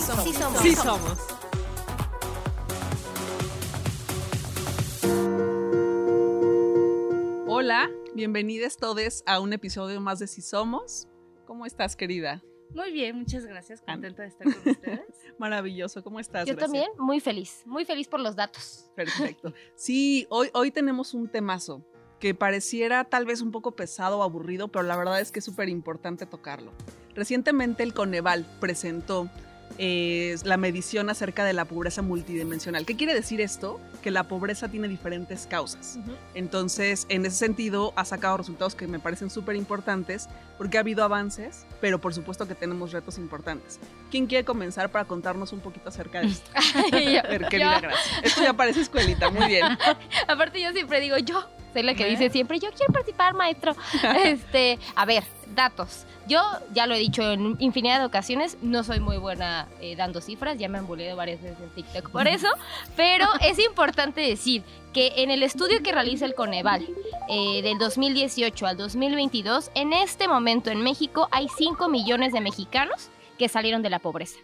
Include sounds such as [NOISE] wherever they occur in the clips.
somos. Sí somos. Sí somos. Hola, bienvenidos todos a un episodio más de Si Somos. ¿Cómo estás, querida? Muy bien, muchas gracias. Contenta de estar con ustedes. [LAUGHS] Maravilloso, ¿cómo estás? Yo también, muy feliz, muy feliz por los datos. Perfecto. Sí, hoy, hoy tenemos un temazo que pareciera tal vez un poco pesado o aburrido, pero la verdad es que es súper importante tocarlo. Recientemente el Coneval presentó eh, la medición acerca de la pobreza multidimensional. ¿Qué quiere decir esto? Que la pobreza tiene diferentes causas. Entonces, en ese sentido, ha sacado resultados que me parecen súper importantes porque ha habido avances, pero por supuesto que tenemos retos importantes. ¿Quién quiere comenzar para contarnos un poquito acerca de esto? [LAUGHS] Yo- A ver, querida. Esto ya parece escuelita, muy bien. [LAUGHS] aparte yo siempre digo, yo soy la que ¿Eh? dice siempre, yo quiero participar, maestro. [LAUGHS] este, a ver, datos. Yo ya lo he dicho en infinidad de ocasiones, no soy muy buena eh, dando cifras, ya me han boleado varias veces en TikTok por eso, pero [LAUGHS] es importante decir que en el estudio que realiza el Coneval eh, del 2018 al 2022, en este momento en México hay 5 millones de mexicanos que salieron de la pobreza.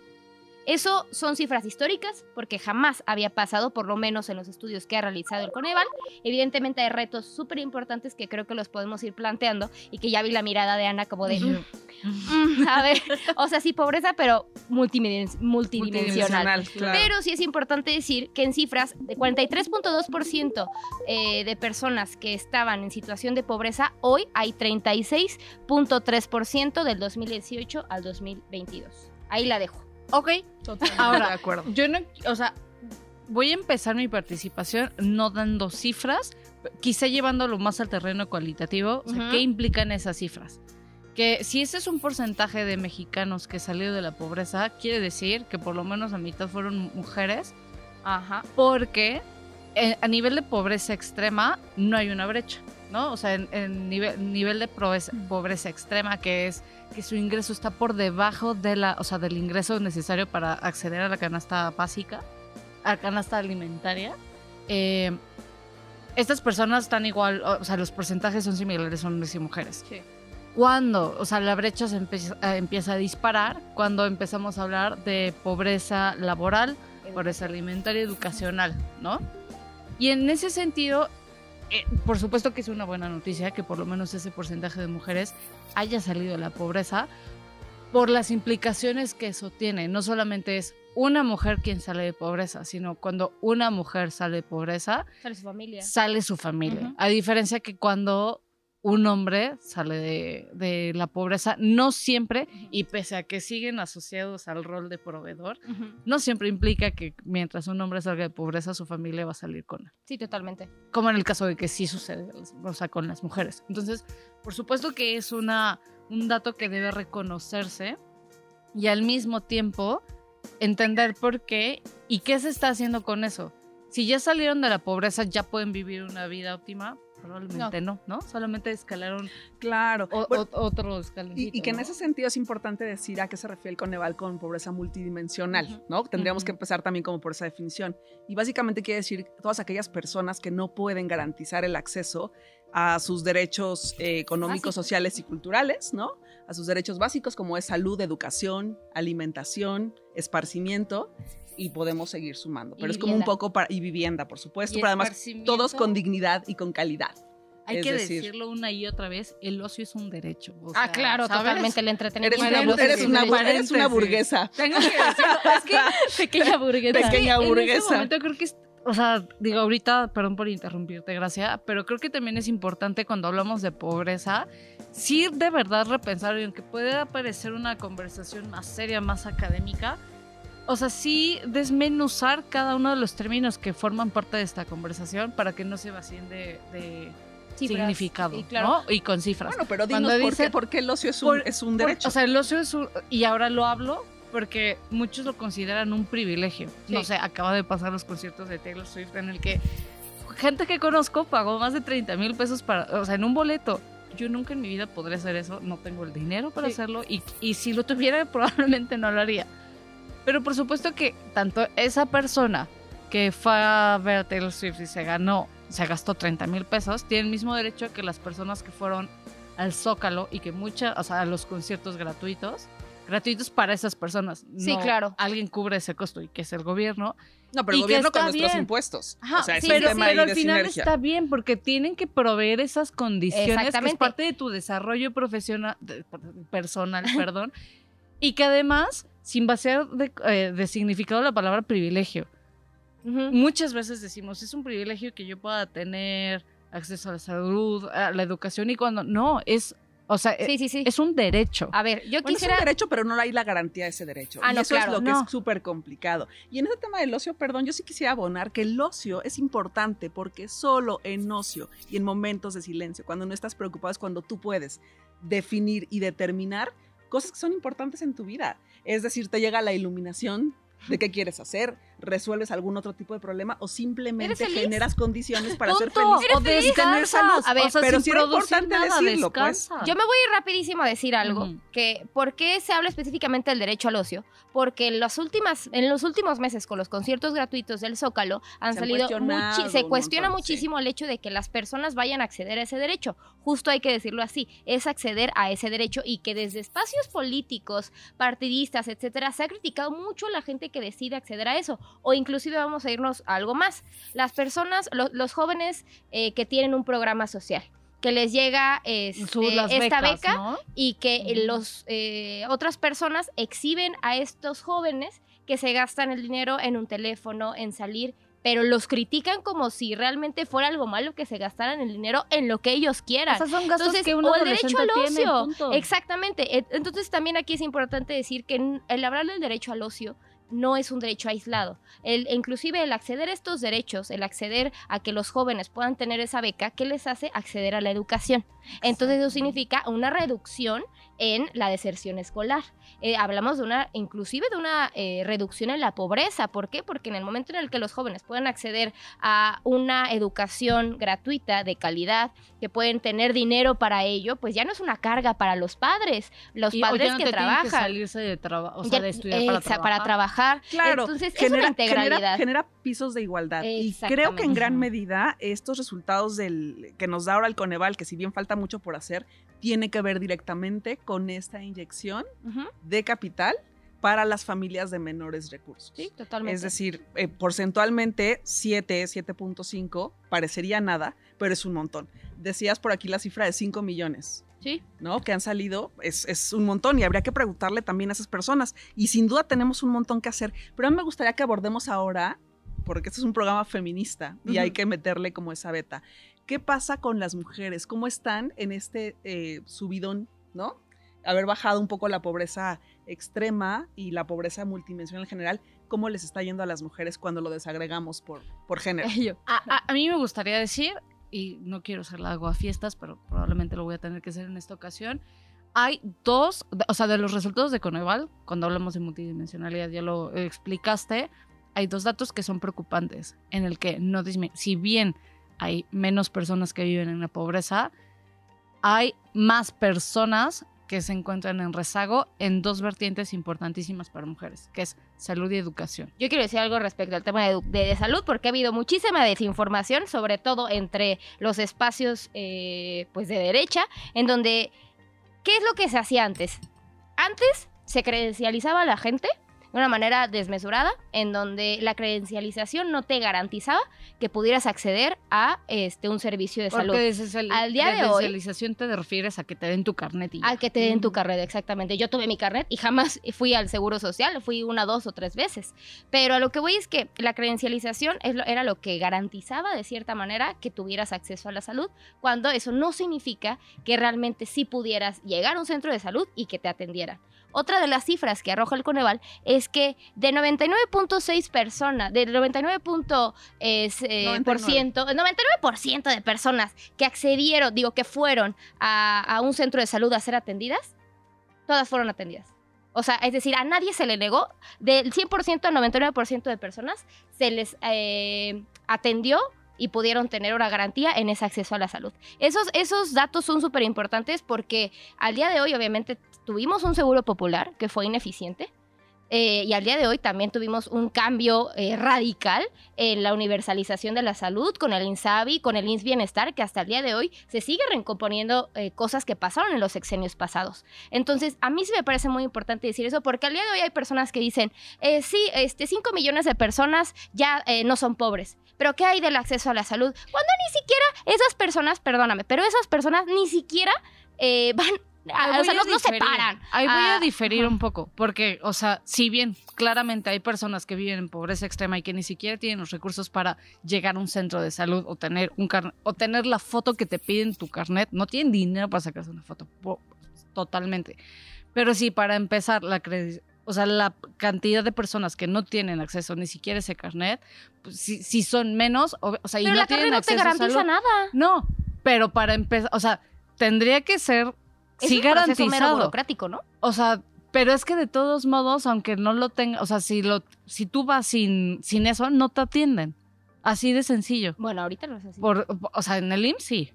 Eso son cifras históricas porque jamás había pasado, por lo menos en los estudios que ha realizado el Coneval. Evidentemente hay retos súper importantes que creo que los podemos ir planteando y que ya vi la mirada de Ana como de, "Mm, mm, a ver, [LAUGHS] o sea, sí pobreza, pero multidimensional. claro. Pero sí es importante decir que en cifras de 43.2% eh, de personas que estaban en situación de pobreza, hoy hay 36.3% del 2018 al 2022. Ahí la dejo. Ok, Totalmente Ahora, de acuerdo. yo no, o sea, voy a empezar mi participación no dando cifras, quizá llevándolo más al terreno cualitativo. O sea. ¿qué implican esas cifras? Que si ese es un porcentaje de mexicanos que salió de la pobreza, quiere decir que por lo menos la mitad fueron mujeres, Ajá. porque eh, a nivel de pobreza extrema no hay una brecha, ¿no? O sea, en, en nivel, nivel de pobreza, pobreza extrema, que es que su ingreso está por debajo de la, o sea, del ingreso necesario para acceder a la canasta básica, a la canasta alimentaria. eh, estas personas están igual, o sea, los porcentajes son similares hombres y mujeres. Sí. Cuando, o sea, la brecha se empieza, eh, empieza a disparar cuando empezamos a hablar de pobreza laboral, pobreza alimentaria educacional, ¿no? Y en ese sentido, eh, por supuesto que es una buena noticia que por lo menos ese porcentaje de mujeres haya salido de la pobreza por las implicaciones que eso tiene. No solamente es una mujer quien sale de pobreza, sino cuando una mujer sale de pobreza, Sale su familia. sale su familia. A diferencia que cuando un hombre sale de, de la pobreza, no siempre, y pese a que siguen asociados al rol de proveedor, no siempre implica que mientras un hombre salga de pobreza, su familia va a salir con él. Sí, totalmente. Como en el caso de que sí sucede, o sea, con las mujeres. Entonces, por supuesto que es una, un dato que debe reconocerse y al mismo tiempo entender por qué y qué se está haciendo con eso. Si ya salieron de la pobreza, ya pueden vivir una vida óptima. Probablemente no, ¿no? Solamente escalaron Claro. o- Bueno, o- otro. Y, y que en ese sentido es importante decir a qué se refiere el Coneval con pobreza multidimensional. ¿no? Tendríamos que empezar también como por esa definición. Y básicamente quiere decir todas aquellas personas que no pueden garantizar el acceso a sus derechos eh, económicos, sociales y culturales, ¿no? A sus derechos básicos como es salud, educación, alimentación, esparcimiento y podemos seguir sumando. Y Pero es como un poco para y vivienda, por supuesto, pero además todos con dignidad y con calidad. Hay es que decir- decirlo una y otra vez, el ocio es un derecho. o ah, sea, claro, ¿sabes? totalmente el Eres entretenimiento. una, Paréntesis, eres una, eres una burguesa. Tengo que decirlo, es que [LAUGHS] Pequeña burguesa. Pequeña En ese burguesa. momento creo que es, o sea, digo ahorita, perdón por interrumpirte, Gracia, pero creo que también es importante cuando hablamos de pobreza, sí de verdad repensar, y aunque pueda parecer una conversación más seria, más académica, o sea, sí desmenuzar cada uno de los términos que forman parte de esta conversación para que no se vacíen de, de Cifras. significado, claro. ¿no? Y con cifras. Bueno, pero Cuando dinos por, dice- qué, por qué el ocio es un, Por- es un Por- derecho. o sea, el ocio es un, y ahora lo hablo porque muchos lo consideran un privilegio. No sé, acaba de pasar los conciertos de Taylor Swift en el que gente que conozco pagó más de 30 mil pesos para, o sea, en un boleto. Yo nunca en mi vida podré hacer eso, no tengo el dinero para Sí. hacerlo y, y si lo tuviera [LAUGHS] probablemente no lo haría. Pero por supuesto que tanto esa persona que fue a ver a Taylor Swift y se ganó, se gastó 30 mil pesos, tiene el mismo derecho que las personas que fueron al Zócalo y que muchas, o sea, a los conciertos gratuitos gratuitos para esas personas. Sí, No claro. Alguien cubre ese costo y que es el gobierno. No, pero el gobierno con nuestros bien. impuestos. Ajá, o sea, sí, pero, tema pero ahí al de final sinergia. está bien porque tienen que proveer esas condiciones que es parte de tu desarrollo profesional, de- personal, [LAUGHS] perdón, y que además, sin vaciar de, eh, de significado la palabra privilegio, muchas veces decimos, es un privilegio que yo pueda tener acceso a la salud, a la educación, y cuando no, es, o sea, Sí, sí, sí. es un derecho. A ver, yo Bueno, quisiera... es un derecho, pero no hay la garantía de ese derecho. Ah, y no, eso claro, es lo que es súper complicado. Y en ese tema del ocio, perdón, yo sí quisiera abonar que el ocio es importante porque solo en ocio y en momentos de silencio, cuando no estás preocupado, es cuando tú puedes definir y determinar cosas que son importantes en tu vida. Es decir, te llega la iluminación de qué quieres hacer, resuelves algún otro tipo de problema o simplemente ¿Eres feliz? generas condiciones para ser Punto. feliz o y tener salud. A ver, o sea, pero sí era importante nada, decirlo, pues. Yo me voy a ir rapidísimo a decir algo, que ¿por qué se habla específicamente del derecho al ocio? Porque en, las últimas, en los últimos meses con los conciertos gratuitos del Zócalo han Se salido, muchi- se cuestiona montón, sí. muchísimo el hecho de que las personas vayan a acceder a ese derecho. Justo hay que decirlo así, es acceder a ese derecho y que desde espacios políticos, partidistas, etcétera, se ha criticado mucho la gente que decide acceder a eso. O inclusive vamos a irnos a algo más. Las personas, lo- los jóvenes eh, que tienen un programa social que les llega este, Su- esta beca ¿no? y que Ujú. los eh, otras personas exhiben a estos jóvenes que se gastan el dinero en un teléfono, en salir, pero los critican como si realmente fuera algo malo que se gastaran el dinero en lo que ellos quieran. Son gastos Entonces, que o el derecho al ocio. Exactamente. E- Entonces también aquí es importante decir que el hablar del derecho al ocio no es un derecho aislado. El, inclusive el acceder a estos derechos, el acceder a que los jóvenes puedan tener esa beca, ¿qué les hace acceder a la educación? Entonces eso significa una reducción en la deserción escolar. Eh, hablamos de una, inclusive de una eh, reducción en la pobreza. ¿Por qué? Porque en el momento en el que los jóvenes pueden acceder a una educación gratuita, de calidad, que pueden tener dinero para ello, pues ya no es una carga para los padres, los Y- padres no que te tienen que trabajan. salirse de trabajo, o sea, Ya- de estudiar para exa- trabajar. trabajar. Claro, Entonces, es genera, una integralidad. genera- genera pisos de igualdad. Y creo que en gran medida estos resultados del, que nos da ahora el Coneval, que si bien falta mucho por hacer, tiene que ver directamente con esta inyección de capital para las familias de menores recursos. Sí, totalmente. Es decir, eh, porcentualmente 7, 7.5 parecería nada, pero es un montón. Decías por aquí la cifra de 5 millones. sí. ¿no? Que han salido, es, es un montón y habría que preguntarle también a esas personas. Y sin duda tenemos un montón que hacer, pero a mí me gustaría que abordemos ahora, porque este es un programa feminista y hay que meterle como esa beta. ¿Qué pasa con las mujeres? ¿Cómo están en este eh, subidón, ¿no? Haber bajado un poco la pobreza extrema y la pobreza multidimensional en general, ¿cómo les está yendo a las mujeres cuando lo desagregamos por, por género? Yo. A, a- a mí me gustaría decir, y no quiero ser la agua fiestas, pero probablemente lo voy a tener que hacer en esta ocasión. Hay dos, o sea, de los resultados de Coneval, cuando hablamos de multidimensionalidad, ya lo explicaste, hay dos datos que son preocupantes, en el que no si bien hay menos personas que viven en la pobreza, hay más personas que se encuentran en rezago en dos vertientes importantísimas para mujeres, que es salud y educación. Yo quiero decir algo respecto al tema de, salud, porque ha habido muchísima desinformación, sobre todo entre los espacios eh, pues de derecha, en donde, ¿qué es lo que se hacía antes? Antes se credencializaba a la gente de una manera desmesurada, en donde la credencialización no te garantizaba que pudieras acceder a este, un servicio de salud. Porque Al día de hoy- credencialización te refieres a que te den tu carnet y. Al que te den tu carnet, exactamente. Yo tuve mi carnet y jamás fui al seguro social, fui una, dos o tres veces. Pero a lo que voy es que la credencialización es lo- era lo que garantizaba de cierta manera que tuvieras acceso a la salud, cuando eso no significa que realmente sí pudieras llegar a un centro de salud y que te atendieran. Otra de las cifras que arroja el Coneval es que de 99.6 personas, del 99. eh, eh, por 99. ciento, el 99% de personas que accedieron, digo, que fueron a, a un centro de salud a ser atendidas, todas fueron atendidas. O sea, es decir, a nadie se le negó, del 100% al 99% de personas se les eh, atendió y pudieron tener una garantía en ese acceso a la salud. Esos, esos datos son súper importantes porque al día de hoy obviamente tuvimos un seguro popular que fue ineficiente, eh, y al día de hoy también tuvimos un cambio eh, radical en la universalización de la salud con el INSABI, con el INS Bienestar, que hasta el día de hoy se sigue recomponiendo eh, cosas que pasaron en los sexenios pasados. Entonces, a mí sí me parece muy importante decir eso, porque al día de hoy hay personas que dicen, sí, este, 5 millones de personas ya no son pobres, pero ¿qué hay del acceso a la salud? Cuando ni siquiera esas personas, perdóname, pero esas personas ni siquiera van o sea, no, se paran. Ahí voy a ah, diferir un poco, porque, o sea, si bien claramente hay personas que viven en pobreza extrema y que ni siquiera tienen los recursos para llegar a un centro de salud o tener un o tener la foto que te piden tu carnet, no tienen dinero para sacarse una foto, totalmente. Pero sí, para empezar, la o sea, la cantidad de personas que no tienen acceso ni siquiera a ese carnet, pues, si, son menos, o, sea, y no la tienen no te garantiza nada. No, pero para empezar, o sea, tendría que ser es sí un garantizado. mero burocrático, ¿no? O sea, pero es que de todos modos, aunque no lo tenga, o sea, si lo, si tú vas sin, sin eso, no te atienden. Así de sencillo. Bueno, ahorita lo es así. Por, o sea, en el IMSS sí.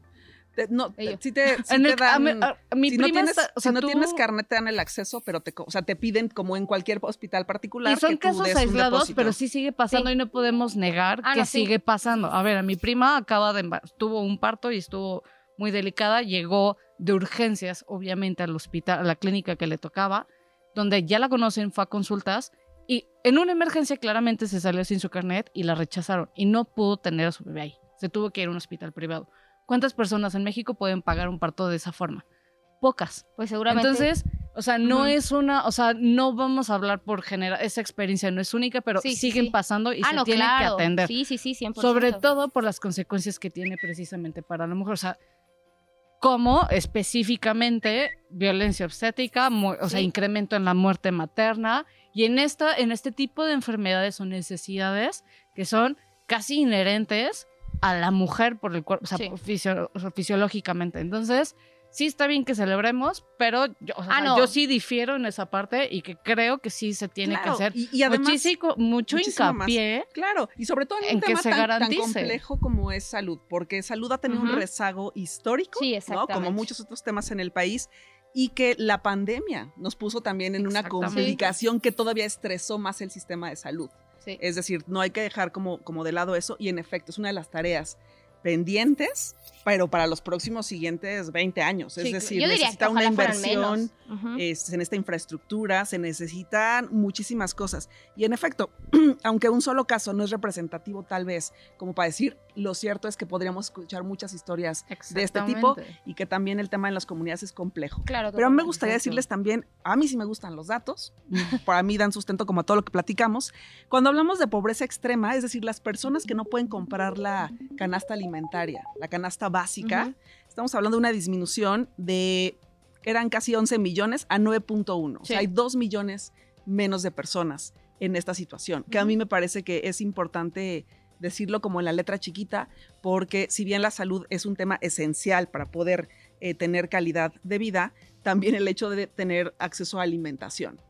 no, si te, [LAUGHS] si te dan, mi si no tienes, o sea, si no tienes carnet te dan el acceso, pero te, o sea, te piden como en cualquier hospital particular. Y son casos aislados, pero sí sigue pasando y no podemos negar ah, que sigue pasando. A ver, a mi prima acaba de tuvo un parto y estuvo muy delicada, llegó de urgencias, obviamente, al hospital, a la clínica que le tocaba, donde ya la conocen, fue a consultas y en una emergencia claramente se salió sin su carnet y la rechazaron y no pudo tener a su bebé ahí. Se tuvo que ir a un hospital privado. ¿Cuántas personas en México pueden pagar un parto de esa forma? Pocas. Pues seguramente. Entonces, o sea, no es una, o sea, no vamos a hablar por generar, esa experiencia no es única, pero siguen pasando y ah, se tienen que atender. Sí, sí, sí, 100%. Sobre todo por las consecuencias que tiene precisamente para la mujer. O sea, como específicamente violencia obstétrica, o sea, incremento en la muerte materna. Y en, esta, en este tipo de enfermedades o necesidades que son casi inherentes a la mujer por el cuerpo, o sea, fisiológicamente. Entonces, sí está bien que celebremos, pero yo, ah, yo sí difiero en esa parte y que creo que sí se tiene que hacer y, además, mucho hincapié. Claro, y sobre todo en, un tema tan, complejo como es salud, porque salud ha tenido un rezago histórico, como muchos otros temas en el país. Y que la pandemia nos puso también en una complicación que todavía estresó más el sistema de salud. Es decir, no hay que dejar como, como de lado eso y en efecto es una de las tareas pendientes, pero para los próximos siguientes 20 años. Es decir, necesita una inversión en esta infraestructura, se necesitan muchísimas cosas. Y en efecto, [CLEARS THROAT] aunque un solo caso no es representativo tal vez como para decir, lo cierto es que podríamos escuchar muchas historias de este tipo y que también el tema en las comunidades es complejo. Claro, pero me gustaría decirles también, a mí sí me gustan los datos, [LAUGHS] para mí dan sustento como a todo lo que platicamos. Cuando hablamos de pobreza extrema, es decir, las personas que no pueden comprar la canasta alimentaria, la canasta básica, estamos hablando de una disminución de, eran casi 11 millones a 9.1, o sea, hay 2 millones menos de personas en esta situación, que a mí me parece que es importante decirlo como en la letra chiquita, porque si bien la salud es un tema esencial para poder eh, tener calidad de vida, también el hecho de tener acceso a alimentación.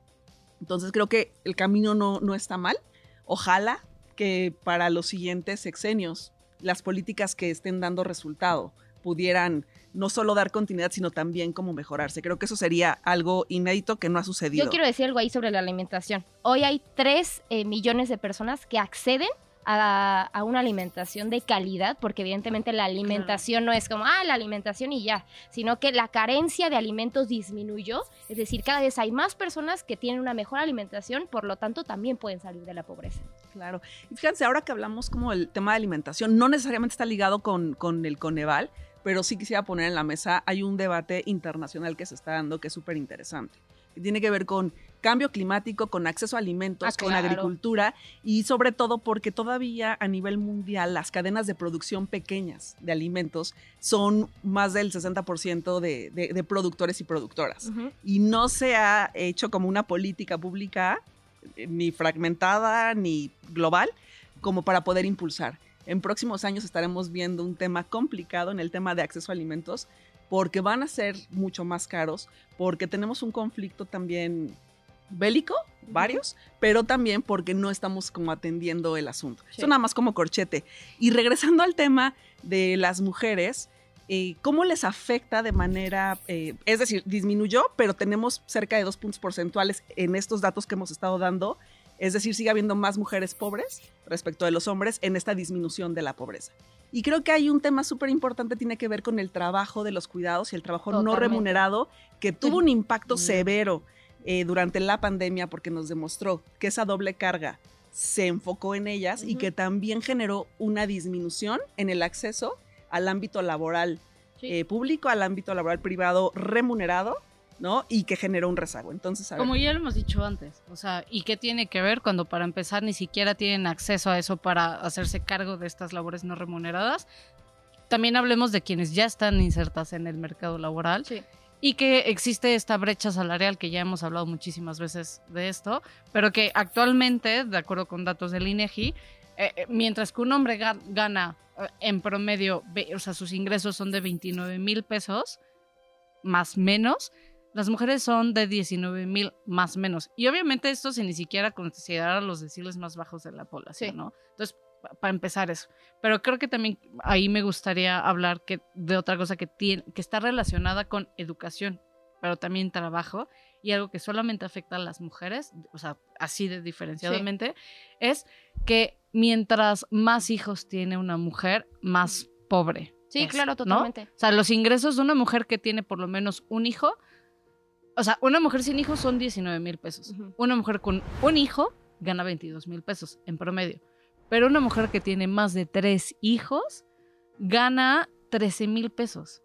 Entonces creo que el camino no, no está mal. Ojalá que para los siguientes sexenios las políticas que estén dando resultado pudieran no solo dar continuidad, sino también como mejorarse. Creo que eso sería algo inédito que no ha sucedido. Yo quiero decir algo ahí sobre la alimentación. Hoy hay 3 eh, millones de personas que acceden a, una alimentación de calidad, porque evidentemente la alimentación no es como, ah, la alimentación y ya, sino que la carencia de alimentos disminuyó, es decir, cada vez hay más personas que tienen una mejor alimentación, por lo tanto también pueden salir de la pobreza. Claro. Y fíjense, ahora que hablamos como el tema de alimentación, no necesariamente está ligado con, con el Coneval, pero sí quisiera poner en la mesa, hay un debate internacional que se está dando que es súper interesante, que tiene que ver con cambio climático, con acceso a alimentos, ah, con agricultura y sobre todo porque todavía a nivel mundial las cadenas de producción pequeñas de alimentos son más del 60% de, de, productores y productoras. Y no se ha hecho como una política pública eh, ni fragmentada ni global como para poder impulsar. En próximos años estaremos viendo un tema complicado en el tema de acceso a alimentos porque van a ser mucho más caros, porque tenemos un conflicto también bélico, varios, pero también porque no estamos como atendiendo el asunto. Eso nada más como corchete. Y regresando al tema de las mujeres, eh, cómo les afecta de manera, eh, es decir, disminuyó, pero tenemos cerca de dos puntos porcentuales en estos datos que hemos estado dando. Es decir, sigue habiendo más mujeres pobres respecto de los hombres en esta disminución de la pobreza. Y creo que hay un tema súper importante, tiene que ver con el trabajo de los cuidados y el trabajo no remunerado, que tuvo un impacto severo eh, durante la pandemia porque nos demostró que esa doble carga se enfocó en ellas y Ujú. que también generó una disminución en el acceso al ámbito laboral Sí. eh, público, al ámbito laboral privado remunerado, ¿no? Y que generó un rezago. Entonces, a ver, Como ya lo hemos dicho antes, o sea, ¿y qué tiene que ver cuando para empezar ni siquiera tienen acceso a eso para hacerse cargo de estas labores no remuneradas? También hablemos de quienes ya están insertas en el mercado laboral Sí. Y que existe esta brecha salarial que ya hemos hablado muchísimas veces de esto, pero que actualmente, de acuerdo con datos del INEGI, eh, eh, mientras que un hombre ga- gana eh, en promedio, o sea, sus ingresos son de 29 mil pesos, más menos, las mujeres son de 19 mil más menos. Y obviamente esto sin ni siquiera considerar a los deciles más bajos de la población, Sí. ¿no? Entonces, para empezar eso. Pero creo que también ahí me gustaría hablar que, de otra cosa que, tiene, que está relacionada con educación, pero también trabajo, y algo que solamente afecta a las mujeres, o sea, así de diferenciadamente, es que mientras más hijos tiene una mujer, más pobre. Sí, es, claro, ¿no? totalmente. O sea, los ingresos de una mujer que tiene por lo menos un hijo, o sea, una mujer sin hijos son 19 mil pesos. Ujú. Una mujer con un hijo gana 22 mil pesos en promedio. Pero una mujer que tiene más de tres hijos gana 13 mil pesos.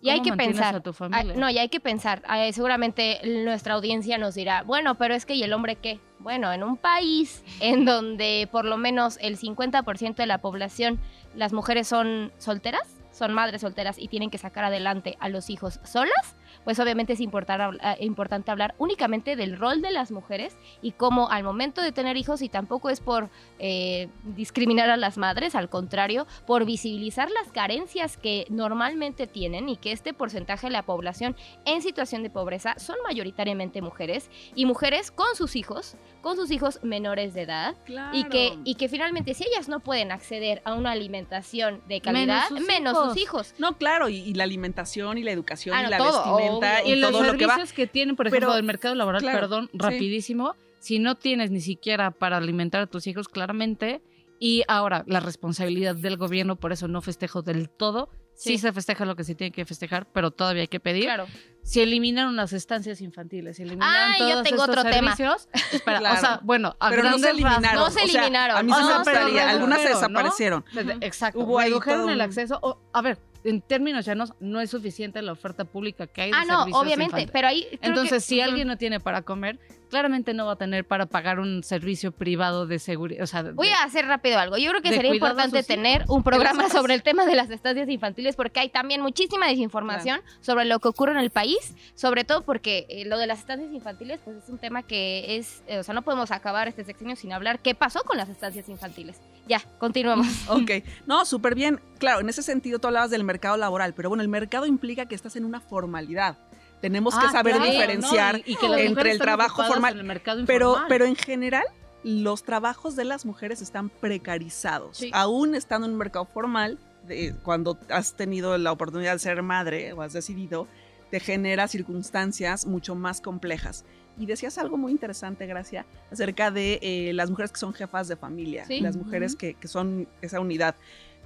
Y hay ¿Cómo que pensar. a tu Ah, familia? no, y hay que pensar. Ah, seguramente nuestra audiencia nos dirá, bueno, pero es que ¿y el hombre qué? Bueno, en un país en donde por lo menos el 50% de la población, las mujeres son solteras, son madres solteras y tienen que sacar adelante a los hijos solas, pues obviamente es ah, importante hablar únicamente del rol de las mujeres y cómo al momento de tener hijos, y tampoco es por eh, discriminar a las madres, al contrario, por visibilizar las carencias que normalmente tienen y que este porcentaje de la población en situación de pobreza son mayoritariamente mujeres y mujeres con sus hijos, con sus hijos menores de edad. Y que, y que finalmente si ellas no pueden acceder a una alimentación de calidad, Menos menos sus sus hijos. No, claro, y, y la alimentación y la educación Ah, y la todo, vestimenta obvio. y, y los todo lo que va. que, tienen, por ejemplo, Pero- del mercado laboral, claro, perdón, sí. rapidísimo, si no tienes ni siquiera para alimentar a tus hijos claramente, y ahora la responsabilidad del gobierno, por eso no festejo del todo, sí, Sí. se festeja lo que se tiene que festejar, pero todavía hay que pedir. Claro. Si eliminaron las estancias infantiles, si eliminaron Ay, yo todos tengo estos otro tema. servicios, [LAUGHS] espera, Claro. o sea, bueno, a Pero no se eliminaron. No se o sea, eliminaron. a mí sí No, me pero gustaría. Algunas se ¿no? desaparecieron. Desde- Exacto. Hubo ahí redujeron todo el un- acceso. o- a ver, en términos llanos, no es suficiente la oferta pública que hay de Ah, no, servicios obviamente, pero ahí Entonces, que- si Ujú. alguien no tiene para comer, claramente no va a tener para pagar un servicio privado de seguridad. O sea, de- Voy a hacer rápido algo. Yo creo que sería importante tener un programa sobre el tema de las estancias infantiles porque hay también muchísima desinformación sobre lo que ocurre en el país, sobre todo porque eh, lo de las estancias infantiles pues es un tema que es, eh, o sea, no podemos acabar este sexenio sin hablar qué pasó con las estancias infantiles. Ya, continuemos. [LAUGHS] Ok, no, súper bien. Claro, en ese sentido tú hablabas del mercado laboral, pero bueno, el mercado implica que estás en una formalidad. Tenemos que Ah, saber claro, diferenciar ¿no? Y- y que las entre el trabajo formal, en el mercado Pero, pero en general, los trabajos de las mujeres están precarizados. Sí. Aún estando en un mercado formal, de- cuando has tenido la oportunidad de ser madre o has decidido, te genera circunstancias mucho más complejas. Y decías algo muy interesante, Gracia, acerca de eh, las mujeres que son jefas de familia, Sí. las mujeres que, que son esa unidad.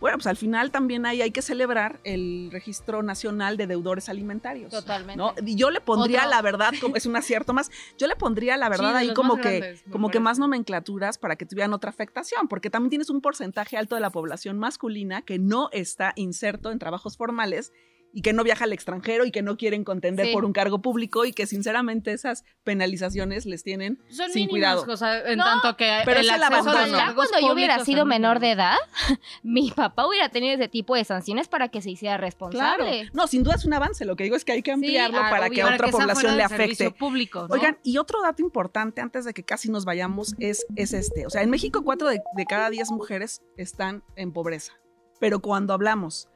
Bueno, pues al final también hay, hay que celebrar el Registro Nacional de Deudores Alimentarios. Totalmente. ¿no? Y yo le pondría la verdad, como es un acierto más, yo le pondría la verdad Sí, ahí como que, grandes, como que más nomenclaturas para que tuvieran otra afectación, porque también tienes un porcentaje alto de la población masculina que no está inserto en trabajos formales y que no viaja al extranjero y que no quieren contender Sí. por un cargo público y que sinceramente esas penalizaciones les tienen Son sin mínimas, cuidado. o sea, en No, tanto que pero el es el acceso a abandono. los Ojalá cargos cuando yo hubiera sido menor de edad, [LAUGHS] mi papá hubiera tenido ese tipo de sanciones para que se hiciera Claro. responsable. No, sin duda es un avance. Lo que digo es que hay que ampliarlo ah, para obvio. que a otra que población le afecte. público, ¿no? Oigan, y otro dato importante antes de que casi nos vayamos es, es este. O sea, en México cuatro de, de cada diez mujeres están en pobreza. Pero cuando hablamos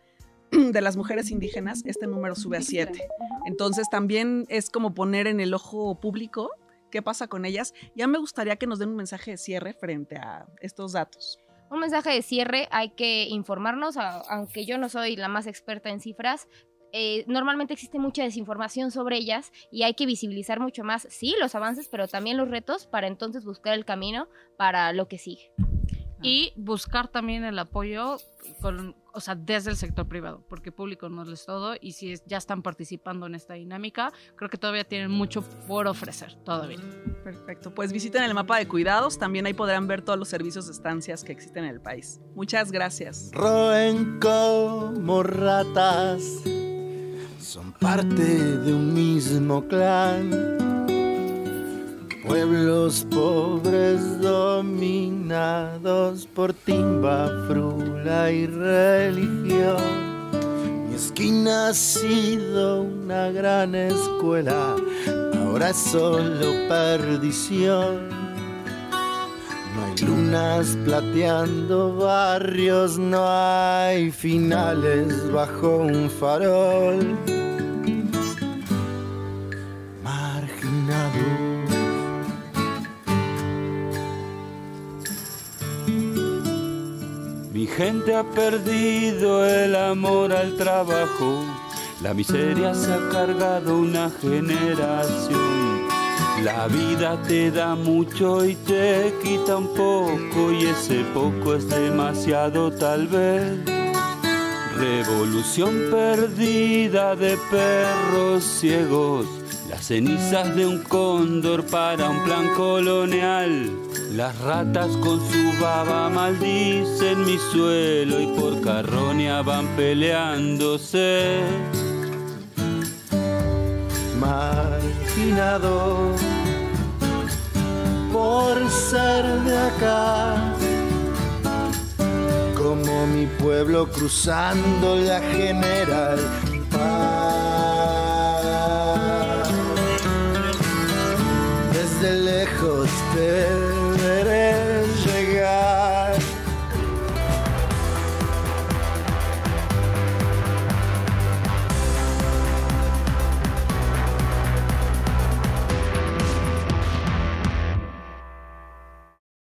[CLEARS THROAT] de las mujeres indígenas, este número sube a siete. Entonces también es como poner en el ojo público qué pasa con ellas. Ya me gustaría que nos den un mensaje de cierre frente a estos datos. Un mensaje de cierre, hay que informarnos, aunque yo no soy la más experta en cifras, eh, normalmente existe mucha desinformación sobre ellas y hay que visibilizar mucho más, sí, los avances, pero también los retos para entonces buscar el camino para lo que sigue. Y buscar también el apoyo con, o sea, desde el sector privado, porque público no es todo y si ya están participando en esta dinámica, creo que todavía tienen mucho por ofrecer, todavía. Perfecto, pues visiten el mapa de cuidados, también ahí podrán ver todos los servicios de estancias que existen en el país. Muchas gracias. Roen como ratas son parte de un mismo clan. Pueblos pobres dominados por timba, frula y religión. Mi esquina ha sido una gran escuela, ahora es solo perdición. No hay lunas plateando barrios, no hay finales bajo un farol. Gente ha perdido el amor al trabajo, la miseria se ha cargado una generación. La vida te da mucho y te quita un poco y ese poco es demasiado tal vez. Revolución perdida de perros ciegos las cenizas de un cóndor para un plan colonial. Las ratas con su baba maldicen mi suelo y por carroña van peleándose. Marginado por ser de acá, como mi pueblo cruzando la general lejos te